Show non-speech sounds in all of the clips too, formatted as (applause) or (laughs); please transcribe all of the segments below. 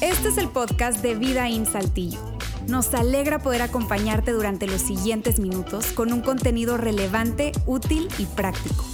Este es el podcast de Vida en Saltillo. Nos alegra poder acompañarte durante los siguientes minutos con un contenido relevante, útil y práctico.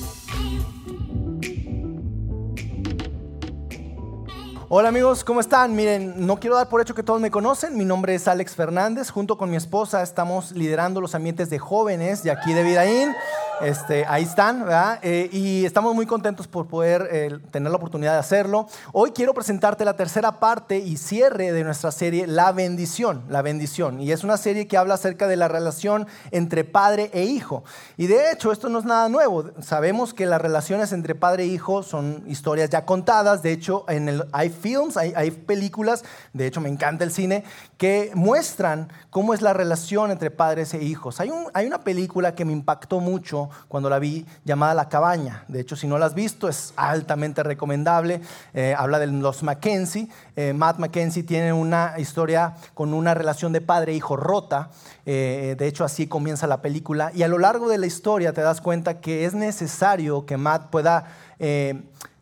Hola amigos, ¿cómo están? Miren, no quiero dar por hecho que todos me conocen. Mi nombre es Alex Fernández. Junto con mi esposa estamos liderando los ambientes de jóvenes de aquí de Vidaín. Este, ahí están, ¿verdad? Eh, y estamos muy contentos por poder eh, tener la oportunidad de hacerlo. Hoy quiero presentarte la tercera parte y cierre de nuestra serie La bendición, la bendición. Y es una serie que habla acerca de la relación entre padre e hijo. Y de hecho, esto no es nada nuevo. Sabemos que las relaciones entre padre e hijo son historias ya contadas. De hecho, en el, hay films, hay, películas, de hecho me encanta el cine, que muestran cómo es la relación entre padres e hijos. Hay una película que me impactó mucho cuando la vi llamada La Cabaña. De hecho, si no la has visto, es altamente recomendable. Eh, habla de los Mackenzie. Eh, Matt Mackenzie tiene una historia con una relación de padre e hijo rota. Eh, de hecho, así comienza la película. Y a lo largo de la historia te das cuenta que es necesario que Matt pueda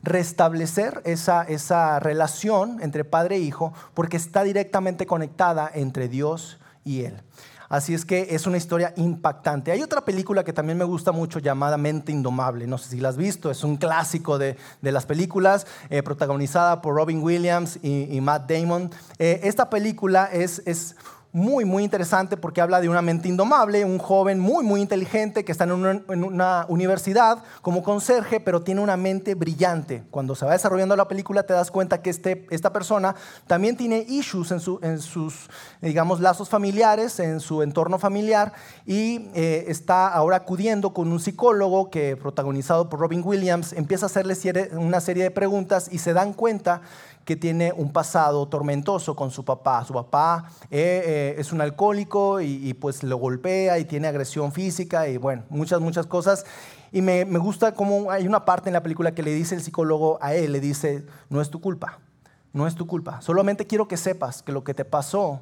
restablecer esa, esa relación entre padre e hijo porque está directamente conectada entre Dios y él. Así es que es una historia impactante. Hay otra película que también me gusta mucho llamada Mente Indomable. No sé si la has visto, es un clásico de, las películas, eh, protagonizada por Robin Williams y, Matt Damon. Eh, esta película es, es muy, muy interesante porque habla de una mente indomable, un joven muy, muy inteligente que está en una, universidad como conserje, pero tiene una mente brillante. Cuando se va desarrollando la película te das cuenta que este, esta persona también tiene issues en, su, en, sus, digamos, lazos familiares, en su entorno familiar, y eh, está ahora acudiendo con un psicólogo que, protagonizado por Robin Williams, empieza a hacerle una serie de preguntas y se dan cuenta que tiene un pasado tormentoso con su papá. Su papá eh, eh, es un alcohólico y, pues lo golpea y tiene agresión física y bueno, muchas, muchas cosas. Y me, me gusta cómo hay una parte en la película que le dice el psicólogo a él, le dice, no es tu culpa, no es tu culpa. Solamente quiero que sepas que lo que te pasó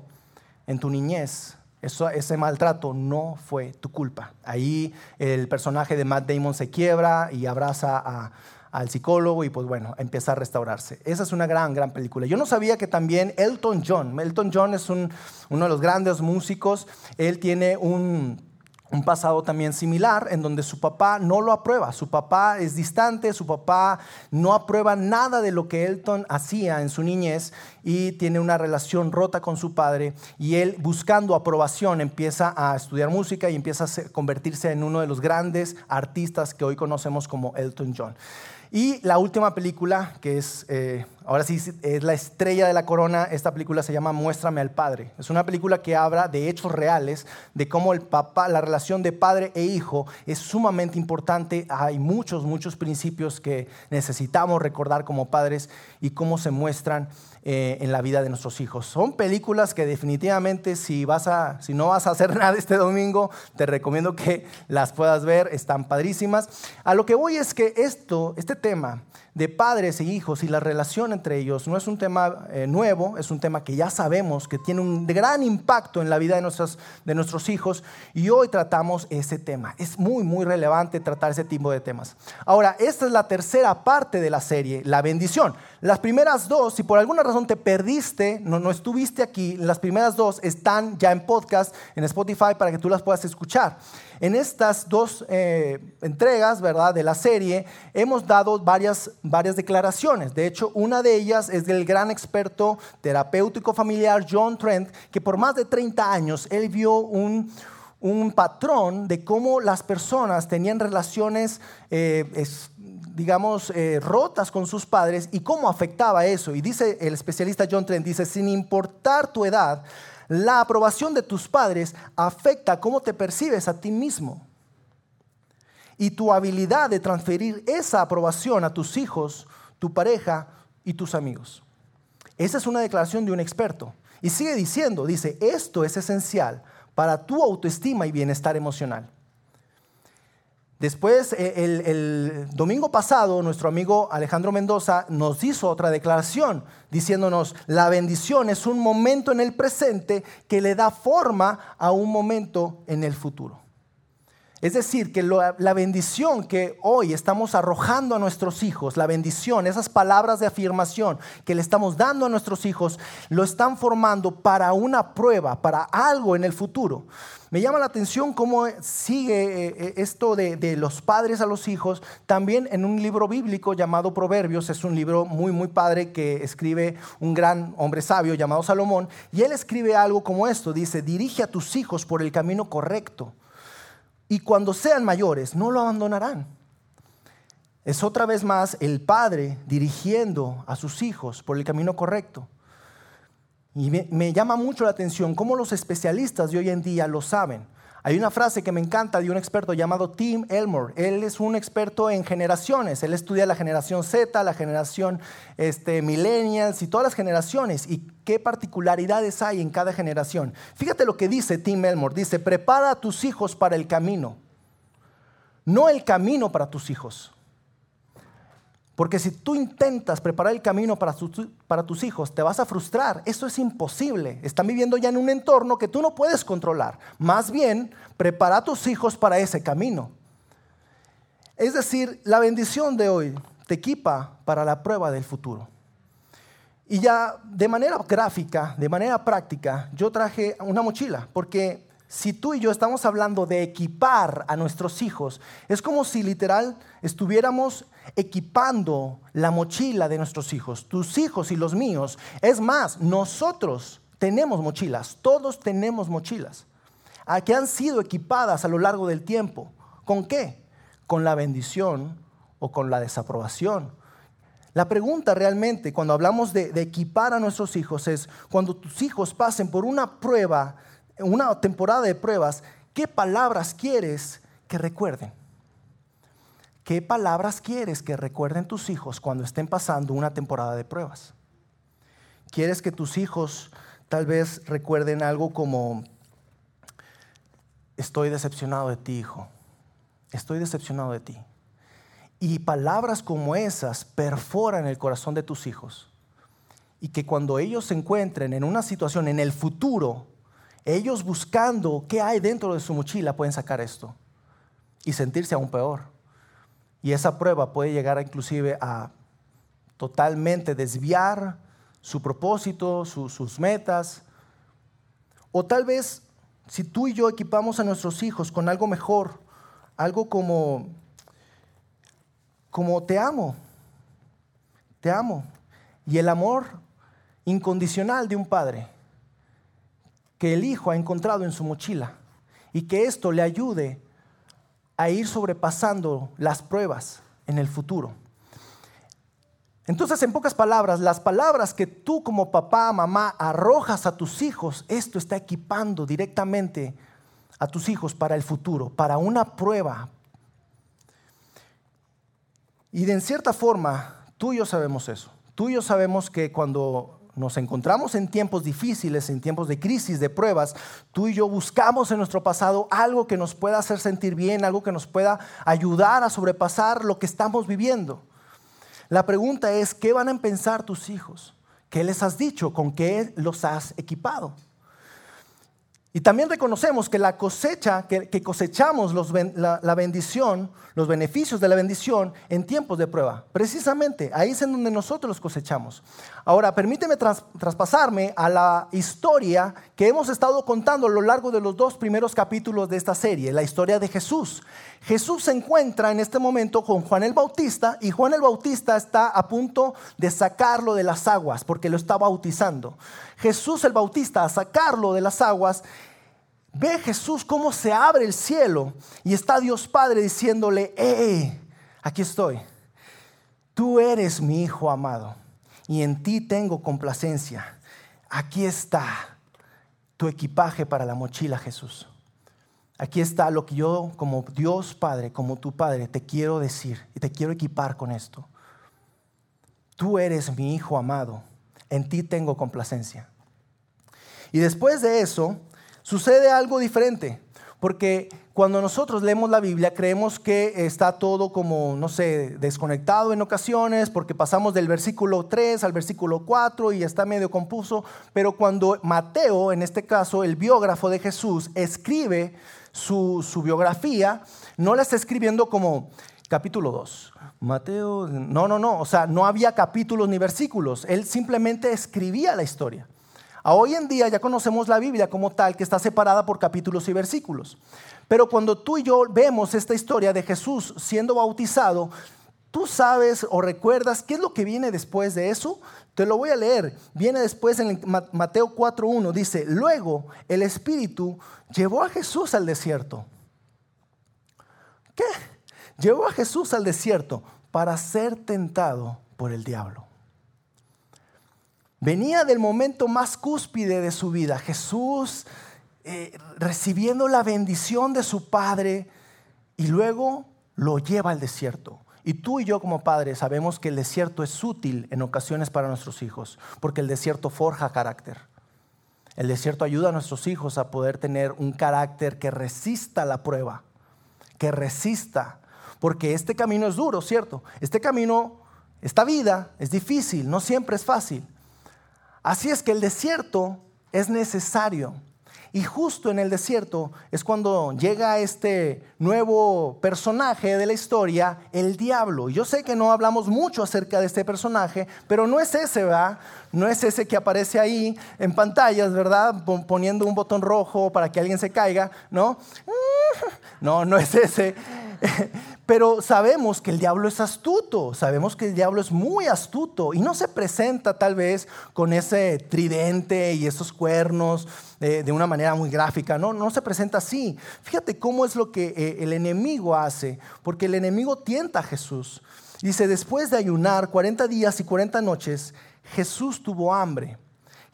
en tu niñez eso, ese maltrato no fue tu culpa. Ahí el personaje de Matt Damon se quiebra y abraza a, al psicólogo y pues bueno, empieza a restaurarse. Esa es una gran, gran película. Yo no sabía que también Elton John, Elton John es uno de los grandes músicos, él tiene un, un pasado también similar en donde su papá no lo aprueba, su papá es distante, su papá no aprueba nada de lo que Elton hacía en su niñez y tiene una relación rota con su padre y él buscando aprobación empieza a estudiar música y empieza a convertirse en uno de los grandes artistas que hoy conocemos como Elton John. Y la última película, que es, eh, ahora sí, es la estrella de la corona, esta película se llama Muéstrame al Padre. Es una película que habla de hechos reales, de cómo el papá, la relación de padre e hijo es sumamente importante. Hay muchos, muchos principios que necesitamos recordar como padres y cómo se muestran eh, en la vida de nuestros hijos. Son películas que definitivamente si, vas a, si no vas a hacer (laughs) nada este domingo, te recomiendo que las puedas ver, están padrísimas. A lo que voy es que esto, este tema de padres e hijos y la relación entre ellos no es un tema eh, nuevo, es un tema que ya sabemos que tiene un gran impacto en la vida de, nuestros, de nuestros hijos y hoy tratamos ese tema. Es muy, muy relevante tratar ese tipo de temas. Ahora, esta es la tercera parte de la serie, la bendición. Las primeras dos, si por alguna razón te perdiste, no, no estuviste aquí, las primeras dos están ya en podcast, en Spotify, para que tú las puedas escuchar. En estas dos eh, entregas, ¿verdad?, de la serie, hemos dado varias, varias declaraciones. De hecho, una de ellas es del gran experto terapéutico familiar John Trent, que por más de 30 años él vio un, patrón de cómo las personas tenían relaciones eh, digamos, eh, rotas con sus padres y cómo afectaba eso. Y dice el especialista John Trent, dice, sin importar tu edad, la aprobación de tus padres afecta cómo te percibes a ti mismo. Y tu habilidad de transferir esa aprobación a tus hijos, tu pareja y tus amigos. Esa es una declaración de un experto. Y sigue diciendo, dice, esto es esencial para tu autoestima y bienestar emocional. Después, eh, el, domingo pasado, nuestro amigo Alejandro Mendoza nos hizo otra declaración diciéndonos, la bendición es un momento en el presente que le da forma a un momento en el futuro. Es decir, que la bendición que hoy estamos arrojando a nuestros hijos, la bendición, esas palabras de afirmación que le estamos dando a nuestros hijos, lo están formando para una prueba, para algo en el futuro. Me llama la atención cómo sigue eh, eh, esto de, los padres a los hijos también en un libro bíblico llamado Proverbios. Es un libro muy, muy padre que escribe un gran hombre sabio llamado Salomón. Y él escribe algo como esto. Dice, dirige a tus hijos por el camino correcto. Y cuando sean mayores, no lo abandonarán. Es otra vez más el padre dirigiendo a sus hijos por el camino correcto. Y me, llama mucho la atención cómo los especialistas de hoy en día lo saben. Hay una frase que me encanta de un experto llamado Tim Elmore. Él es un experto en generaciones. Él estudia la generación Z, la generación este, millennials y todas las generaciones y qué particularidades hay en cada generación. Fíjate lo que dice Tim Elmore. Dice, prepara a tus hijos para el camino, no el camino para tus hijos. Porque si tú intentas preparar el camino para, para, tus hijos, te vas a frustrar. Eso es imposible. Están viviendo ya en un entorno que tú no puedes controlar. Más bien, prepara a tus hijos para ese camino. Es decir, la bendición de hoy te equipa para la prueba del futuro. Y ya de manera gráfica, de manera práctica, yo traje una mochila, porque si tú y yo estamos hablando de equipar a nuestros hijos, es como si literal estuviéramos equipando la mochila de nuestros hijos, tus hijos y los míos. Es más, nosotros tenemos mochilas, todos tenemos mochilas, que han sido equipadas a lo largo del tiempo. ¿Con qué? Con la bendición o con la desaprobación. La pregunta realmente cuando hablamos de, de equipar a nuestros hijos es, cuando tus hijos pasen por una prueba, una temporada de pruebas, ¿qué palabras quieres que recuerden? ¿Qué palabras quieres que recuerden tus hijos cuando estén pasando una temporada de pruebas? ¿Quieres que tus hijos tal vez recuerden algo como, estoy decepcionado de ti, hijo, estoy decepcionado de ti? Y palabras como esas perforan el corazón de tus hijos. Y que cuando ellos se encuentren en una situación en el futuro, ellos buscando qué hay dentro de su mochila pueden sacar esto y sentirse aún peor. Y esa prueba puede llegar inclusive a totalmente desviar su propósito, sus metas. O tal vez si tú y yo equipamos a nuestros hijos con algo mejor, algo como, como te amo, te amo. Y el amor incondicional de un padre que el hijo ha encontrado en su mochila y que esto le ayude a ir sobrepasando las pruebas en el futuro. Entonces, en pocas palabras, las palabras que tú como papá, mamá arrojas a tus hijos, esto está equipando directamente a tus hijos para el futuro, para una prueba. Y de en cierta forma, tú y yo sabemos eso. Tú y yo sabemos que cuando nos encontramos en tiempos difíciles, en tiempos de crisis, de pruebas, tú y yo buscamos en nuestro pasado algo que nos pueda hacer sentir bien, algo que nos pueda ayudar a sobrepasar lo que estamos viviendo. La pregunta es, ¿qué van a pensar tus hijos? ¿Qué les has dicho? ¿Con qué los has equipado? Y también reconocemos que la cosecha, que, cosechamos la, bendición, los beneficios de la bendición en tiempos de prueba. Precisamente, ahí es en donde nosotros los cosechamos. Ahora, permíteme traspasarme a la historia que hemos estado contando a lo largo de los dos primeros capítulos de esta serie, la historia de Jesús. Jesús se encuentra en este momento con Juan el Bautista y Juan el Bautista está a punto de sacarlo de las aguas porque lo está bautizando. Jesús el Bautista a sacarlo de las aguas, ve Jesús cómo se abre el cielo y está Dios Padre diciéndole, eh, aquí estoy, tú eres mi Hijo amado y en ti tengo complacencia. Aquí está tu equipaje para la mochila, Jesús. Aquí está lo que yo como Dios Padre, como tu Padre, te quiero decir y te quiero equipar con esto. Tú eres mi Hijo amado en ti tengo complacencia. Y después de eso, sucede algo diferente, porque cuando nosotros leemos la Biblia creemos que está todo como, no sé, desconectado en ocasiones, porque pasamos del versículo 3 al versículo 4 y está medio compuso, pero cuando Mateo, en este caso el biógrafo de Jesús, escribe su, su biografía, no la está escribiendo como capítulo 2. Mateo, no, no, no, o sea, no había capítulos ni versículos, él simplemente escribía la historia. A hoy en día ya conocemos la Biblia como tal, que está separada por capítulos y versículos. Pero cuando tú y yo vemos esta historia de Jesús siendo bautizado, tú sabes o recuerdas qué es lo que viene después de eso. Te lo voy a leer. Viene después en Mateo 4.1. Dice, luego el Espíritu llevó a Jesús al desierto. ¿Qué? Llevó a Jesús al desierto para ser tentado por el diablo. Venía del momento más cúspide de su vida. Jesús eh, recibiendo la bendición de su Padre y luego lo lleva al desierto. Y tú y yo como padres sabemos que el desierto es útil en ocasiones para nuestros hijos, porque el desierto forja carácter. El desierto ayuda a nuestros hijos a poder tener un carácter que resista la prueba, que resista, porque este camino es duro, ¿cierto? Este camino, esta vida es difícil, no siempre es fácil. Así es que el desierto es necesario. Y justo en el desierto es cuando llega este nuevo personaje de la historia, el diablo. Yo sé que no hablamos mucho acerca de este personaje, pero no es ese, ¿verdad? No es ese que aparece ahí en pantallas, ¿verdad? Poniendo un botón rojo para que alguien se caiga, ¿no? (laughs) No, no es ese. (laughs) Pero sabemos que el diablo es astuto, sabemos que el diablo es muy astuto y no se presenta tal vez con ese tridente y esos cuernos de, una manera muy gráfica, no, no se presenta así. Fíjate cómo es lo que eh, el enemigo hace, porque el enemigo tienta a Jesús. Dice, después de ayunar 40 días y 40 noches, Jesús tuvo hambre.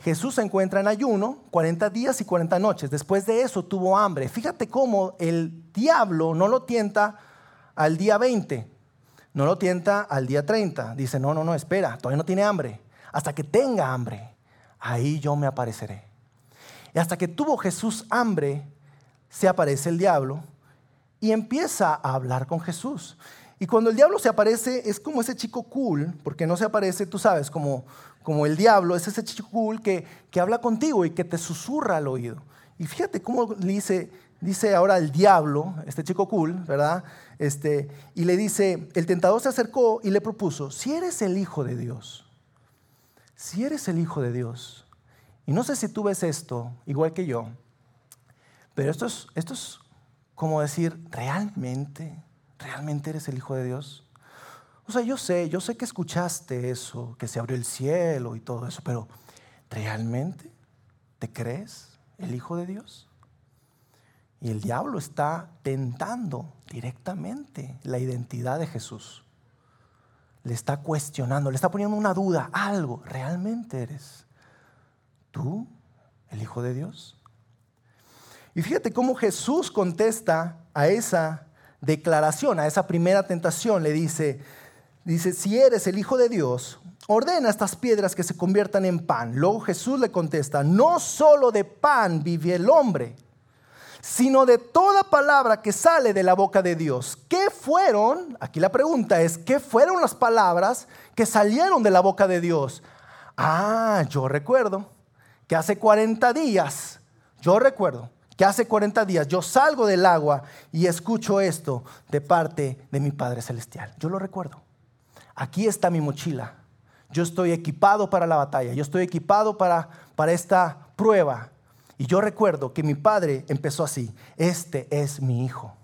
Jesús se encuentra en ayuno 40 días y 40 noches. Después de eso tuvo hambre. Fíjate cómo el diablo no lo tienta al día 20, no lo tienta al día 30. Dice, no, no, no, espera, todavía no tiene hambre. Hasta que tenga hambre, ahí yo me apareceré. Y hasta que tuvo Jesús hambre, se aparece el diablo y empieza a hablar con Jesús. Y cuando el diablo se aparece, es como ese chico cool, porque no se aparece, tú sabes, como, como el diablo, es ese chico cool que, que habla contigo y que te susurra al oído. Y fíjate cómo dice, dice ahora el diablo, este chico cool, ¿verdad? Este, y le dice, el tentador se acercó y le propuso, si eres el Hijo de Dios, si eres el Hijo de Dios, y no sé si tú ves esto igual que yo, pero esto es, esto es como decir, ¿realmente? ¿Realmente eres el Hijo de Dios? O sea, yo sé, yo sé que escuchaste eso, que se abrió el cielo y todo eso, pero ¿realmente te crees el Hijo de Dios? Y el diablo está tentando directamente la identidad de Jesús. Le está cuestionando, le está poniendo una duda, algo. ¿Realmente eres tú el Hijo de Dios? Y fíjate cómo Jesús contesta a esa declaración, a esa primera tentación. Le dice, dice, si eres el Hijo de Dios, ordena estas piedras que se conviertan en pan. Luego Jesús le contesta, no solo de pan vive el hombre, sino de toda palabra que sale de la boca de Dios. ¿Qué fueron? Aquí la pregunta es, ¿qué fueron las palabras que salieron de la boca de Dios? Ah, yo recuerdo que hace 40 días, yo recuerdo que hace 40 días yo salgo del agua y escucho esto de parte de mi Padre Celestial. Yo lo recuerdo. Aquí está mi mochila. Yo estoy equipado para la batalla. Yo estoy equipado para, para esta prueba. Y yo recuerdo que mi padre empezó así, este es mi hijo,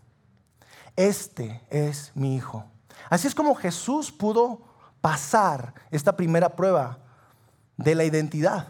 este es mi hijo. Así es como Jesús pudo pasar esta primera prueba de la identidad.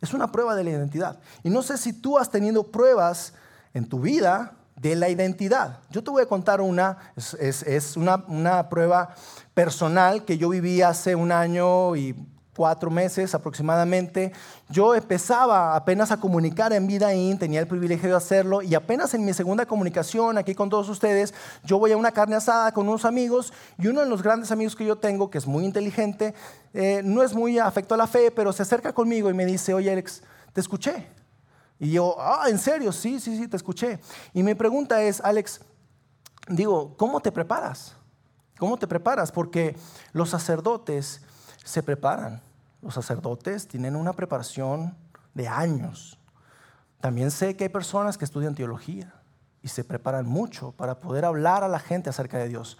Es una prueba de la identidad. Y no sé si tú has tenido pruebas en tu vida de la identidad. Yo te voy a contar una, es, una, prueba personal que yo viví hace un año y cuatro meses aproximadamente, yo empezaba apenas a comunicar en Vida In, tenía el privilegio de hacerlo, y apenas en mi segunda comunicación aquí con todos ustedes, yo voy a una carne asada con unos amigos, y uno de los grandes amigos que yo tengo, que es muy inteligente, eh, no es muy afecto a la fe, pero se acerca conmigo y me dice, oye Alex, te escuché. Y yo, ah, ¿en serio? Sí, sí, sí, te escuché. Y mi pregunta es, Alex, digo, ¿cómo te preparas? ¿Cómo te preparas? Porque los sacerdotes se preparan. Los sacerdotes tienen una preparación de años. También sé que hay personas que estudian teología. y se preparan mucho para poder hablar a la gente acerca de Dios.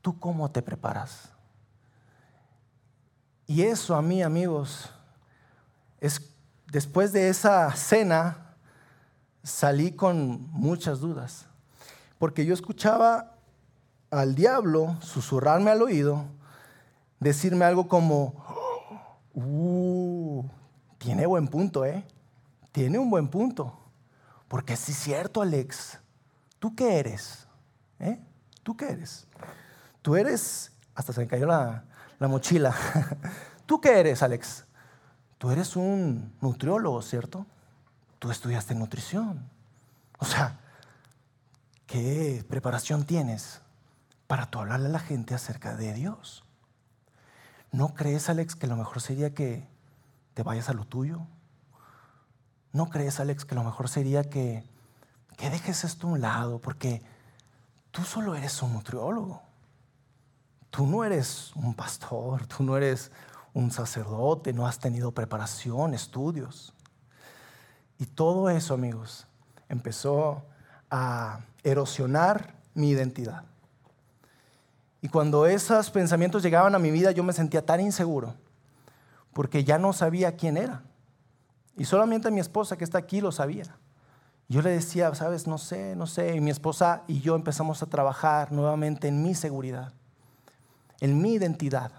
¿Tú cómo te preparas? Y eso a mí, amigos, es después de esa cena salí con muchas dudas, porque yo escuchaba al diablo susurrarme al oído, decirme algo como, uh, tiene buen punto, ¿eh? Tiene un buen punto. Porque sí es cierto, Alex. ¿Tú qué eres? ¿Eh? ¿Tú qué eres? Tú eres, hasta se me cayó la, la mochila. (laughs) ¿Tú qué eres, Alex? Tú eres un nutriólogo, ¿cierto? Tú estudiaste nutrición. O sea, ¿qué preparación tienes para tú hablarle a la gente acerca de Dios? ¿No crees, Alex, que lo mejor sería que te vayas a lo tuyo? ¿No crees, Alex, que lo mejor sería que, que dejes esto a un lado? Porque tú solo eres un nutriólogo. Tú no eres un pastor, tú no eres un sacerdote, no has tenido preparación, estudios. Y todo eso, amigos, empezó a erosionar mi identidad. Y cuando esos pensamientos llegaban a mi vida, yo me sentía tan inseguro, porque ya no sabía quién era. Y solamente mi esposa que está aquí lo sabía. Yo le decía, sabes, no sé, no sé. Y mi esposa y yo empezamos a trabajar nuevamente en mi seguridad, en mi identidad.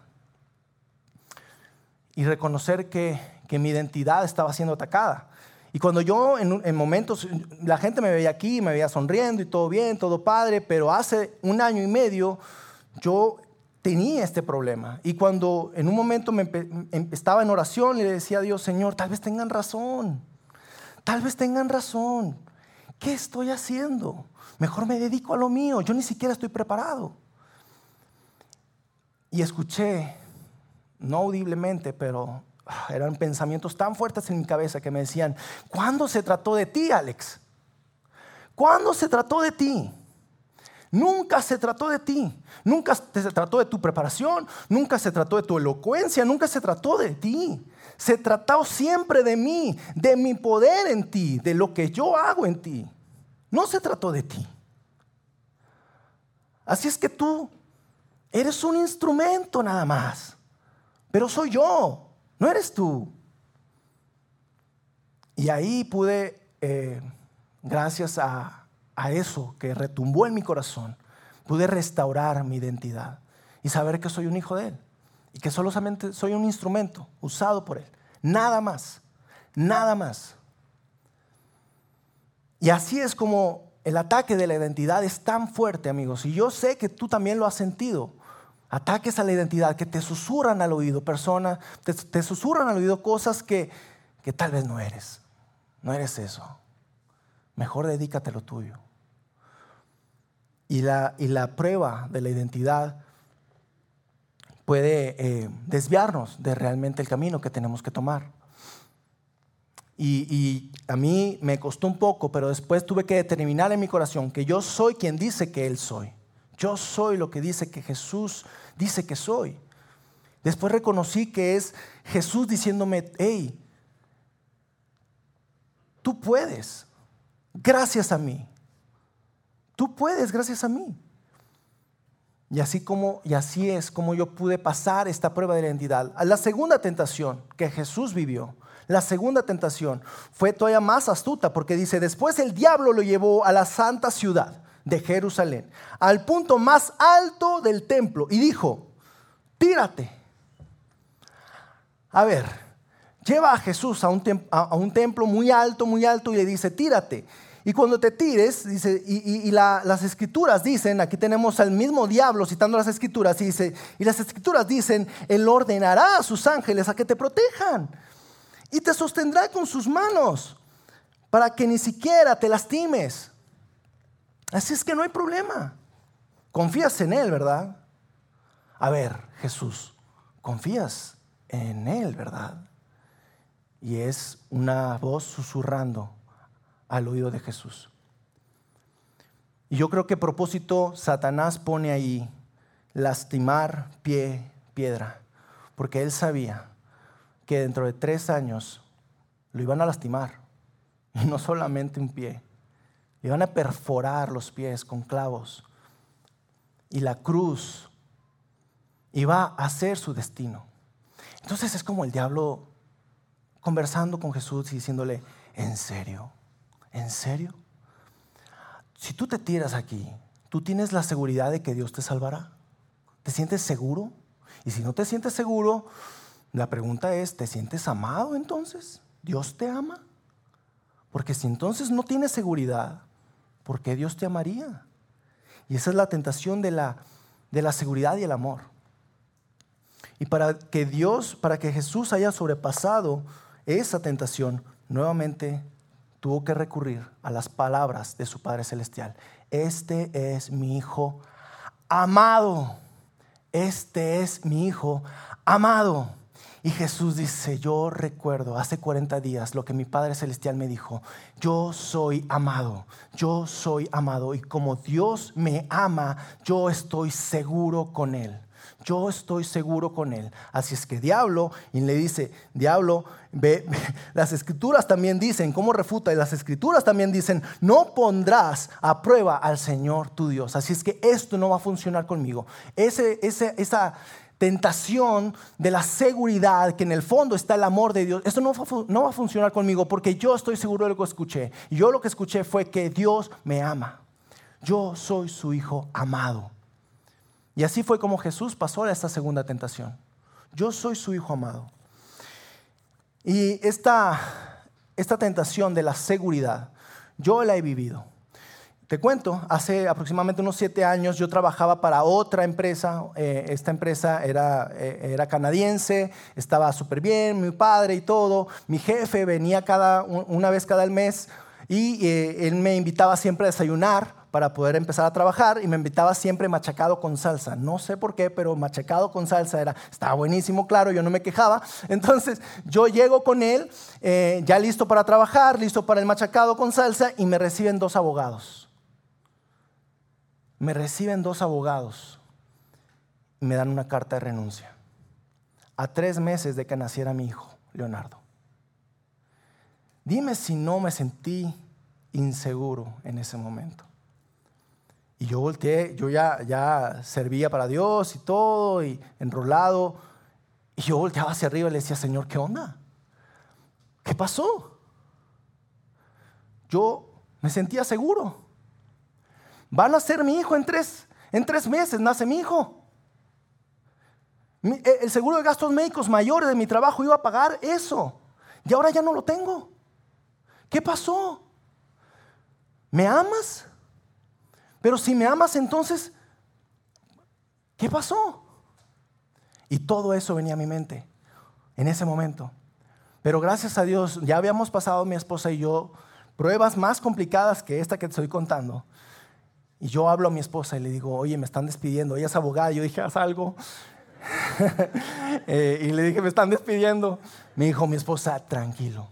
Y reconocer que, mi identidad estaba siendo atacada. Y cuando yo en, en, momentos, la gente me veía aquí, me veía sonriendo y todo bien, todo padre, pero hace un año y medio yo tenía este problema. Y cuando en un momento me em, estaba en oración, le decía a Dios, Señor, tal vez tengan razón, tal vez tengan razón. ¿Qué estoy haciendo? Mejor me dedico a lo mío, yo ni siquiera estoy preparado. Y escuché, no audiblemente, pero ah, eran pensamientos tan fuertes en mi cabeza que me decían, ¿cuándo se trató de ti, Alex? ¿Cuándo se trató de ti? Nunca se trató de ti, nunca se trató de tu preparación, nunca se trató de tu elocuencia, nunca se trató de ti. Se trató siempre de mí, de mi poder en ti, de lo que yo hago en ti. No se trató de ti. Así es que tú eres un instrumento nada más, pero soy yo, no eres tú. Y ahí pude, eh, gracias a a eso que retumbó en mi corazón, pude restaurar mi identidad y saber que soy un hijo de Él y que solamente soy un instrumento usado por Él. Nada más, nada más. Y así es como el ataque de la identidad es tan fuerte, amigos. Y yo sé que tú también lo has sentido. Ataques a la identidad que te susurran al oído, personas, te, susurran al oído cosas que, que tal vez no eres. No eres eso. Mejor dedícate a lo tuyo. Y la, y la prueba de la identidad puede eh, desviarnos de realmente el camino que tenemos que tomar. Y, y, a mí me costó un poco, pero después tuve que determinar en mi corazón que yo soy quien dice que Él soy. Yo soy lo que dice que Jesús dice que soy. Después reconocí que es Jesús diciéndome, hey, tú puedes, gracias a mí. Tú puedes gracias a mí. Y así, como, y así es como yo pude pasar esta prueba de identidad. La segunda tentación que Jesús vivió, la segunda tentación fue todavía más astuta porque dice, después el diablo lo llevó a la santa ciudad de Jerusalén, al punto más alto del templo y dijo, tírate. A ver, lleva a Jesús a un, a un templo muy alto, muy alto y le dice, tírate. Y cuando te tires, dice, y, las escrituras dicen, aquí tenemos al mismo diablo citando las escrituras, y dice, y las escrituras dicen, Él ordenará a sus ángeles a que te protejan y te sostendrá con sus manos para que ni siquiera te lastimes. Así es que no hay problema. Confías en Él, ¿verdad? A ver, Jesús, confías en Él, ¿verdad? Y es una voz susurrando al oído de Jesús. Y yo creo que a propósito Satanás pone ahí lastimar pie, piedra, porque él sabía que dentro de tres años lo iban a lastimar, y no solamente un pie, Le van a perforar los pies con clavos. Y la cruz iba a ser su destino. Entonces es como el diablo conversando con Jesús y diciéndole, ¿en serio? ¿En serio? Si tú te tiras aquí, tú tienes la seguridad de que Dios te salvará. ¿Te sientes seguro? Y si no te sientes seguro, la pregunta es, ¿te sientes amado entonces? ¿Dios te ama? Porque si entonces no tienes seguridad, ¿por qué Dios te amaría? Y esa es la tentación de la, de la seguridad y el amor. Y para que Dios, para que Jesús haya sobrepasado esa tentación, nuevamente tuvo que recurrir a las palabras de su Padre Celestial. Este es mi Hijo amado. Este es mi Hijo amado. Y Jesús dice, yo recuerdo hace 40 días lo que mi Padre Celestial me dijo, yo soy amado, yo soy amado y como Dios me ama, yo estoy seguro con Él. Yo estoy seguro con Él. Así es que diablo, y le dice, diablo, (laughs) ve, las escrituras también dicen, ¿cómo refuta? Y las escrituras también dicen, no pondrás a prueba al Señor tu Dios. Así es que esto no va a funcionar conmigo. Ese, ese, esa tentación de la seguridad, que en el fondo está el amor de Dios, esto no va, no va a funcionar conmigo porque yo estoy seguro de lo que escuché. Yo lo que escuché fue que Dios me ama. Yo soy su hijo amado. Y así fue como Jesús pasó a esta segunda tentación. Yo soy su hijo amado. Y esta, esta tentación de la seguridad, yo la he vivido. Te cuento, hace aproximadamente unos siete años yo trabajaba para otra empresa. Eh, esta empresa era, eh, era canadiense, estaba súper bien, mi padre y todo. Mi jefe venía cada, una vez cada mes y eh, él me invitaba siempre a desayunar para poder empezar a trabajar y me invitaba siempre machacado con salsa. No sé por qué, pero machacado con salsa era, estaba buenísimo, claro, yo no me quejaba. (laughs) Entonces yo llego con él, ya listo para trabajar, listo para el machacado con salsa y me reciben dos abogados me reciben dos abogados y me dan una carta de renuncia. A tres meses de que naciera mi hijo, Leonardo. Dime si no me sentí inseguro en ese momento. Y yo volteé, yo ya, ya servía para Dios y todo, y enrolado. Y yo volteaba hacia arriba y le decía, Señor, ¿qué onda? ¿Qué pasó? Yo me sentía seguro. Van a ser mi hijo en tres, en tres meses, nace mi hijo. E, el seguro de gastos médicos mayores de mi trabajo iba a pagar eso. Y ahora ya no lo tengo. ¿Qué pasó? ¿Me amas? Pero si me amas entonces, ¿qué pasó? Y todo eso venía a mi mente en ese momento. Pero gracias a Dios ya habíamos pasado mi esposa y yo pruebas más complicadas que esta que te estoy contando. Y yo hablo a mi esposa y le digo, oye, me están despidiendo. Ella es abogada. Yo dije, haz algo. (laughs) Eh, y le dije, me están despidiendo. Me dijo mi esposa, tranquilo,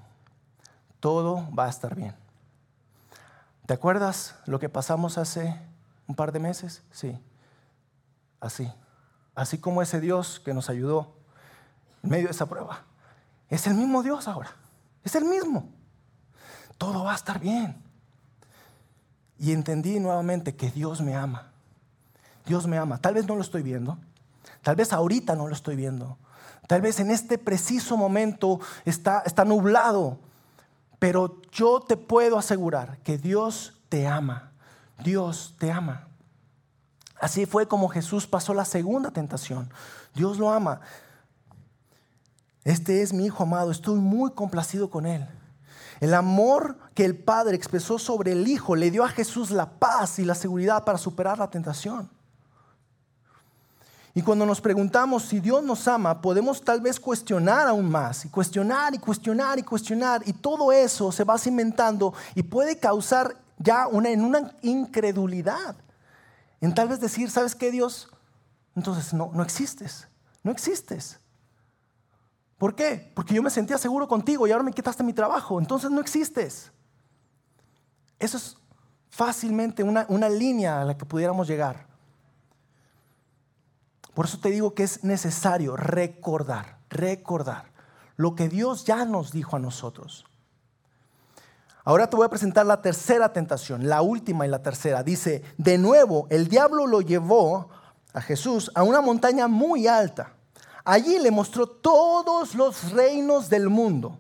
todo va a estar bien. ¿Te acuerdas lo que pasamos hace un par de meses? Sí, así. Así como ese Dios que nos ayudó en medio de esa prueba. Es el mismo Dios ahora. Es el mismo. Todo va a estar bien. Y entendí nuevamente que Dios me ama. Dios me ama. Tal vez no lo estoy viendo. Tal vez ahorita no lo estoy viendo. Tal vez en este preciso momento está, está nublado. Pero yo te puedo asegurar que Dios te ama. Dios te ama. Así fue como Jesús pasó la segunda tentación. Dios lo ama. Este es mi Hijo amado. Estoy muy complacido con Él. El amor que el Padre expresó sobre el Hijo le dio a Jesús la paz y la seguridad para superar la tentación. Y cuando nos preguntamos si Dios nos ama, podemos tal vez cuestionar aún más, y cuestionar y cuestionar y cuestionar, y todo eso se va cimentando y puede causar ya una, en una incredulidad, en tal vez decir, ¿sabes qué Dios? Entonces no, no existes, no existes. ¿Por qué? Porque yo me sentía seguro contigo y ahora me quitaste mi trabajo. Entonces no existes. Eso es fácilmente una, una línea a la que pudiéramos llegar. Por eso te digo que es necesario recordar, recordar lo que Dios ya nos dijo a nosotros. Ahora te voy a presentar la tercera tentación, la última y la tercera. Dice, de nuevo, el diablo lo llevó a Jesús a una montaña muy alta. Allí le mostró todos los reinos del mundo.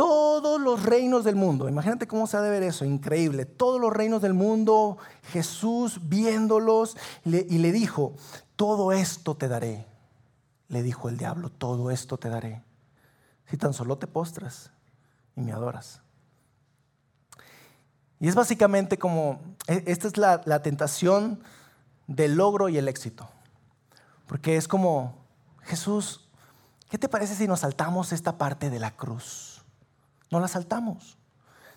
Todos los reinos del mundo. Imagínate cómo se ha de ver eso, increíble. Todos los reinos del mundo, Jesús viéndolos y le dijo, todo esto te daré. Le dijo el diablo, todo esto te daré. Si tan solo te postras y me adoras. Y es básicamente como, e, esta es la, la tentación del logro y el éxito. Porque es como, Jesús, ¿qué te parece si nos saltamos esta parte de la cruz? No la saltamos.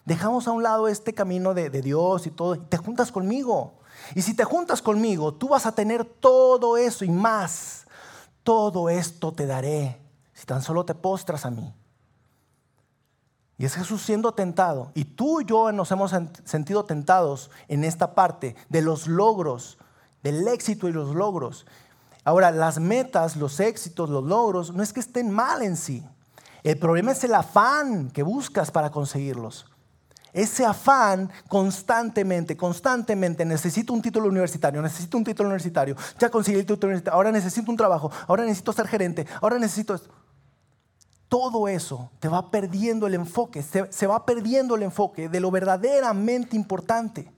Dejamos a un lado este camino de, de Dios y todo, y te juntas conmigo. Y si te juntas conmigo, tú vas a tener todo eso y más. Todo esto te daré si tan solo te postras a mí. Y es Jesús siendo tentado. Y tú y yo nos hemos sentido tentados en esta parte de los logros, del éxito y los logros. Ahora, las metas, los éxitos, los logros, no es que estén mal en sí. El problema es el afán que buscas para conseguirlos. Ese afán constantemente, constantemente, necesito un título universitario, necesito un título universitario, ya conseguí el título universitario, ahora necesito un trabajo, ahora necesito ser gerente, ahora necesito esto. Todo eso te va perdiendo el enfoque, se, se va perdiendo el enfoque de lo verdaderamente importante.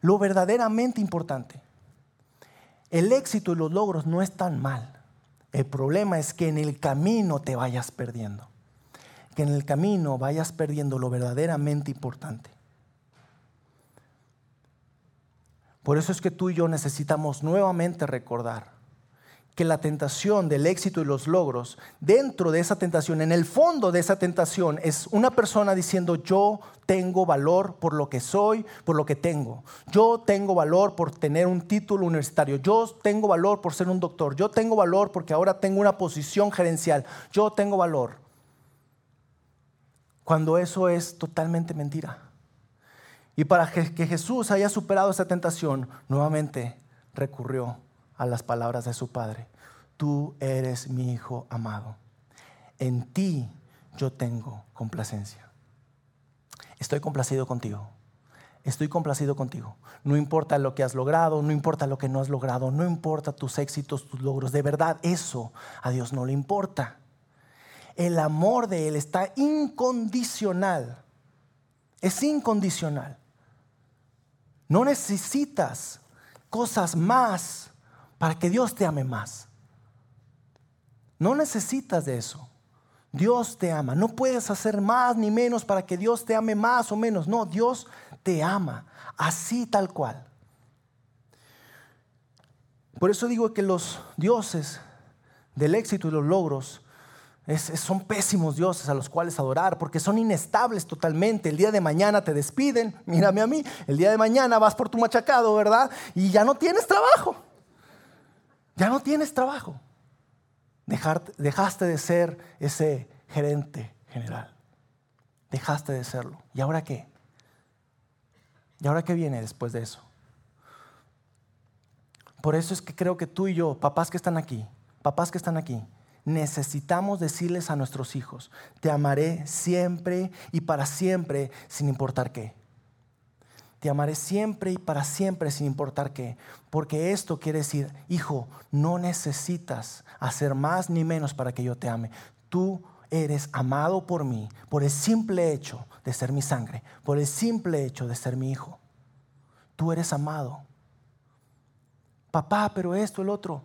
Lo verdaderamente importante. El éxito y los logros no están mal. El problema es que en el camino te vayas perdiendo. Que en el camino vayas perdiendo lo verdaderamente importante. Por eso es que tú y yo necesitamos nuevamente recordar que la tentación del éxito y los logros, dentro de esa tentación, en el fondo de esa tentación, es una persona diciendo, yo tengo valor por lo que soy, por lo que tengo. Yo tengo valor por tener un título universitario. Yo tengo valor por ser un doctor. Yo tengo valor porque ahora tengo una posición gerencial. Yo tengo valor. Cuando eso es totalmente mentira. Y para que Jesús haya superado esa tentación, nuevamente recurrió a las palabras de su Padre. Tú eres mi Hijo amado. En ti yo tengo complacencia. Estoy complacido contigo. Estoy complacido contigo. No importa lo que has logrado, no importa lo que no has logrado, no importa tus éxitos, tus logros. De verdad, eso a Dios no le importa. El amor de Él está incondicional. Es incondicional. No necesitas cosas más para que Dios te ame más. No necesitas de eso. Dios te ama. No puedes hacer más ni menos para que Dios te ame más o menos. No, Dios te ama. Así tal cual. Por eso digo que los dioses del éxito y los logros son pésimos dioses a los cuales adorar porque son inestables totalmente. El día de mañana te despiden, (laughs) mírame a mí, el día de mañana vas por tu machacado, ¿verdad? Y ya no tienes trabajo. Ya no tienes trabajo. dejaste de ser ese gerente general. Dejaste de serlo. ¿Y ahora qué? ¿Y ahora qué viene después de eso? Por eso es que creo que tú y yo, papás que están aquí, papás que están aquí, necesitamos decirles a nuestros hijos, te amaré siempre y para siempre sin importar qué. Te amaré siempre y para siempre sin importar qué. Porque esto quiere decir, hijo, no necesitas hacer más ni menos para que yo te ame. Tú eres amado por mí por el simple hecho de ser mi sangre, por el simple hecho de ser mi hijo. Tú eres amado. Papá, pero esto, el otro.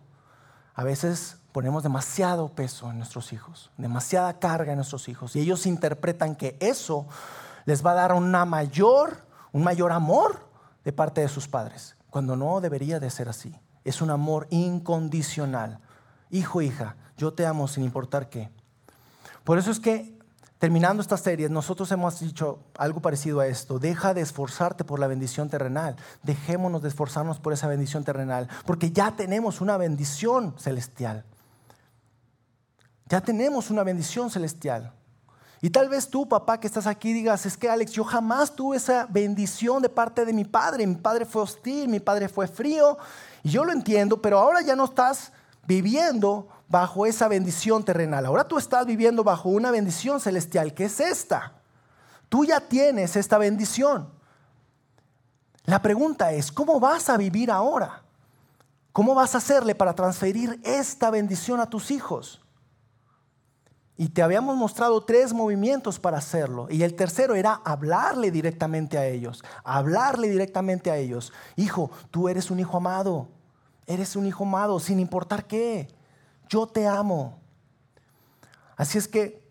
A veces ponemos demasiado peso en nuestros hijos, demasiada carga en nuestros hijos y ellos interpretan que eso les va a dar una mayor un mayor amor de parte de sus padres, cuando no debería de ser así. Es un amor incondicional. Hijo, hija, yo te amo sin importar qué. Por eso es que terminando esta serie, nosotros hemos dicho algo parecido a esto. Deja de esforzarte por la bendición terrenal. Dejémonos de esforzarnos por esa bendición terrenal, porque ya tenemos una bendición celestial. Ya tenemos una bendición celestial. Y tal vez tú, papá, que estás aquí, digas, es que Alex, yo jamás tuve esa bendición de parte de mi padre. Mi padre fue hostil, mi padre fue frío. Y yo lo entiendo, pero ahora ya no estás viviendo bajo esa bendición terrenal. Ahora tú estás viviendo bajo una bendición celestial, que es esta. Tú ya tienes esta bendición. La pregunta es, ¿cómo vas a vivir ahora? ¿Cómo vas a hacerle para transferir esta bendición a tus hijos? Y te habíamos mostrado tres movimientos para hacerlo. Y el tercero era hablarle directamente a ellos. Hablarle directamente a ellos. Hijo, tú eres un hijo amado. Eres un hijo amado, sin importar qué. Yo te amo. Así es que,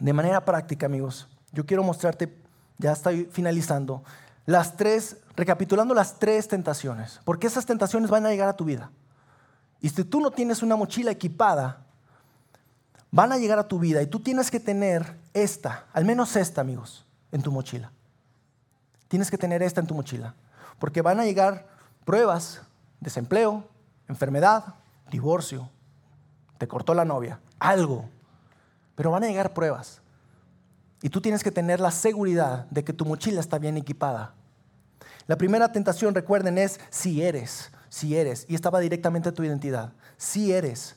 de manera práctica, amigos, yo quiero mostrarte, ya estoy finalizando, las tres, recapitulando las tres tentaciones. Porque esas tentaciones van a llegar a tu vida. Y si tú no tienes una mochila equipada, van a llegar a tu vida y tú tienes que tener esta, al menos esta, amigos, en tu mochila. Tienes que tener esta en tu mochila, porque van a llegar pruebas, desempleo, enfermedad, divorcio, te cortó la novia, algo, pero van a llegar pruebas. Y tú tienes que tener la seguridad de que tu mochila está bien equipada. La primera tentación, recuerden, es si eres, si eres, y estaba directamente tu identidad, si eres.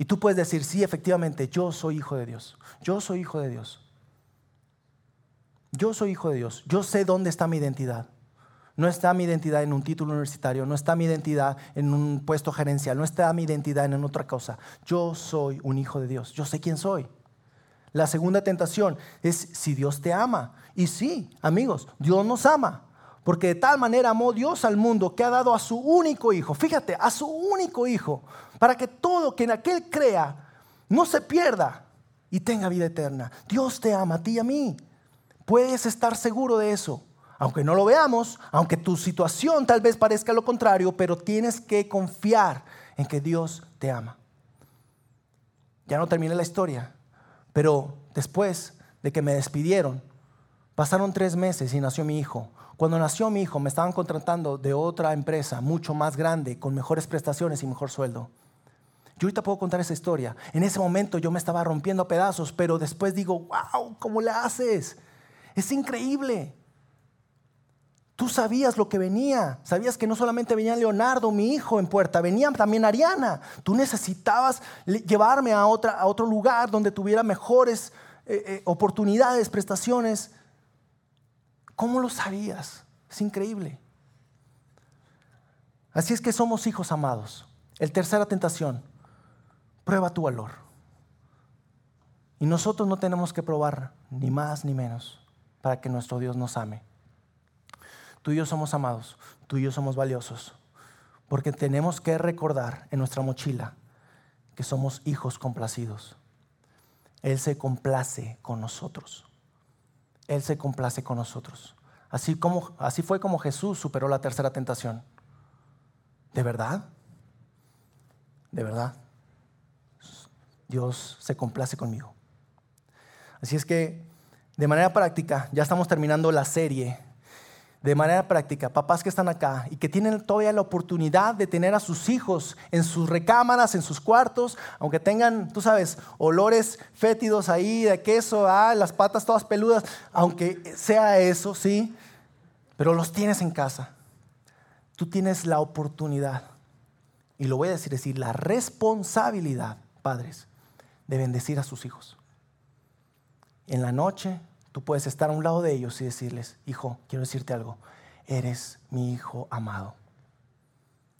Y tú puedes decir, sí, efectivamente, yo soy hijo de Dios. Yo soy hijo de Dios. Yo soy hijo de Dios. Yo sé dónde está mi identidad. No está mi identidad en un título universitario, no está mi identidad en un puesto gerencial, no está mi identidad en otra cosa. Yo soy un hijo de Dios. Yo sé quién soy. La segunda tentación es si Dios te ama. Y sí, amigos, Dios nos ama. Porque de tal manera amó Dios al mundo que ha dado a su único hijo, fíjate, a su único hijo, para que todo que en aquel crea no se pierda y tenga vida eterna. Dios te ama a ti y a mí. Puedes estar seguro de eso. Aunque no lo veamos, aunque tu situación tal vez parezca lo contrario, pero tienes que confiar en que Dios te ama. Ya no terminé la historia, pero después de que me despidieron, pasaron tres meses y nació mi hijo. Cuando nació mi hijo me estaban contratando de otra empresa mucho más grande, con mejores prestaciones y mejor sueldo. Yo ahorita puedo contar esa historia. En ese momento yo me estaba rompiendo a pedazos, pero después digo, wow, ¿cómo le haces? Es increíble. Tú sabías lo que venía. Sabías que no solamente venía Leonardo, mi hijo, en puerta, venía también Ariana. Tú necesitabas llevarme a otro lugar donde tuviera mejores eh, eh, oportunidades, prestaciones. ¿Cómo lo sabías? Es increíble. Así es que somos hijos amados. El tercera tentación, prueba tu valor. Y nosotros no tenemos que probar ni más ni menos para que nuestro Dios nos ame. Tú y yo somos amados, tú y yo somos valiosos, porque tenemos que recordar en nuestra mochila que somos hijos complacidos. Él se complace con nosotros. Él se complace con nosotros. Así, como, así fue como Jesús superó la tercera tentación. ¿De verdad? ¿De verdad? Dios se complace conmigo. Así es que, de manera práctica, ya estamos terminando la serie de manera práctica, papás que están acá y que tienen todavía la oportunidad de tener a sus hijos en sus recámaras, en sus cuartos, aunque tengan, tú sabes, olores fétidos ahí de queso, ah, las patas todas peludas, aunque sea eso, sí, pero los tienes en casa. Tú tienes la oportunidad, y lo voy a decir así, la responsabilidad, padres, de bendecir a sus hijos. En la noche, Tú puedes estar a un lado de ellos y decirles, hijo, quiero decirte algo, eres mi hijo amado.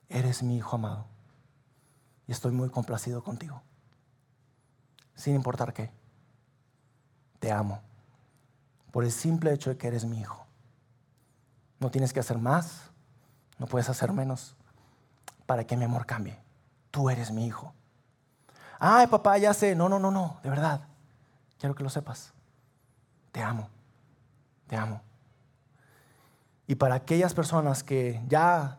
Eres mi hijo amado. Y estoy muy complacido contigo. Sin importar qué. Te amo. Por el simple hecho de que eres mi hijo. No tienes que hacer más. No puedes hacer menos. Para que mi amor cambie. Tú eres mi hijo. Ay, papá, ya sé. No, no, no, no. De verdad. Quiero que lo sepas te amo, te amo. Y para aquellas personas que ya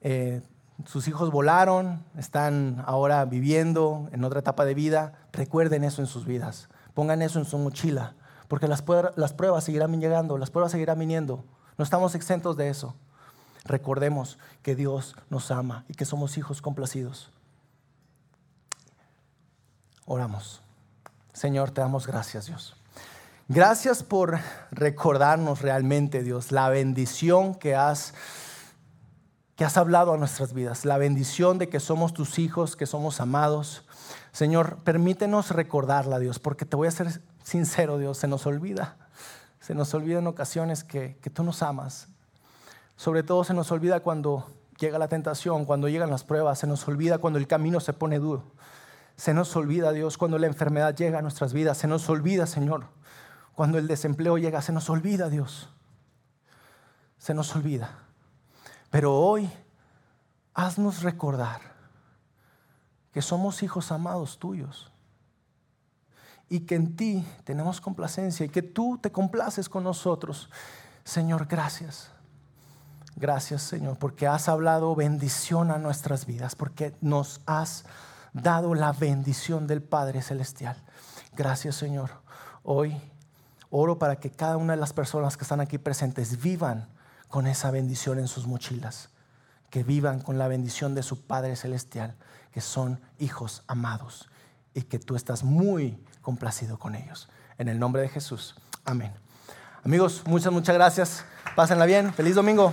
eh, sus hijos volaron, están ahora viviendo en otra etapa de vida, recuerden eso en sus vidas, pongan eso en su mochila, porque las, las pruebas seguirán llegando, las pruebas seguirán viniendo, no estamos exentos de eso. Recordemos que Dios nos ama y que somos hijos complacidos. Oramos. Señor, te damos gracias, Dios. Gracias por recordarnos realmente, Dios, la bendición que has, que has hablado a nuestras vidas, la bendición de que somos tus hijos, que somos amados. Señor, permítenos recordarla, Dios, porque te voy a ser sincero, Dios, se nos olvida. Se nos olvida en ocasiones que, que tú nos amas. Sobre todo se nos olvida cuando llega la tentación, cuando llegan las pruebas, se nos olvida cuando el camino se pone duro. Se nos olvida, Dios, cuando la enfermedad llega a nuestras vidas. Se nos olvida, Señor, cuando el desempleo llega. Se nos olvida, Dios. Se nos olvida. Pero hoy, haznos recordar que somos hijos amados tuyos y que en ti tenemos complacencia y que tú te complaces con nosotros. Señor, gracias. Gracias, Señor, porque has hablado bendición a nuestras vidas, porque nos has dado la bendición del Padre Celestial. Gracias, Señor. Hoy oro para que cada una de las personas que están aquí presentes vivan con esa bendición en sus mochilas, que vivan con la bendición de su Padre Celestial, que son hijos amados y que tú estás muy complacido con ellos. En el nombre de Jesús. Amén. Amigos, muchas, muchas gracias. Pásenla bien. Feliz domingo.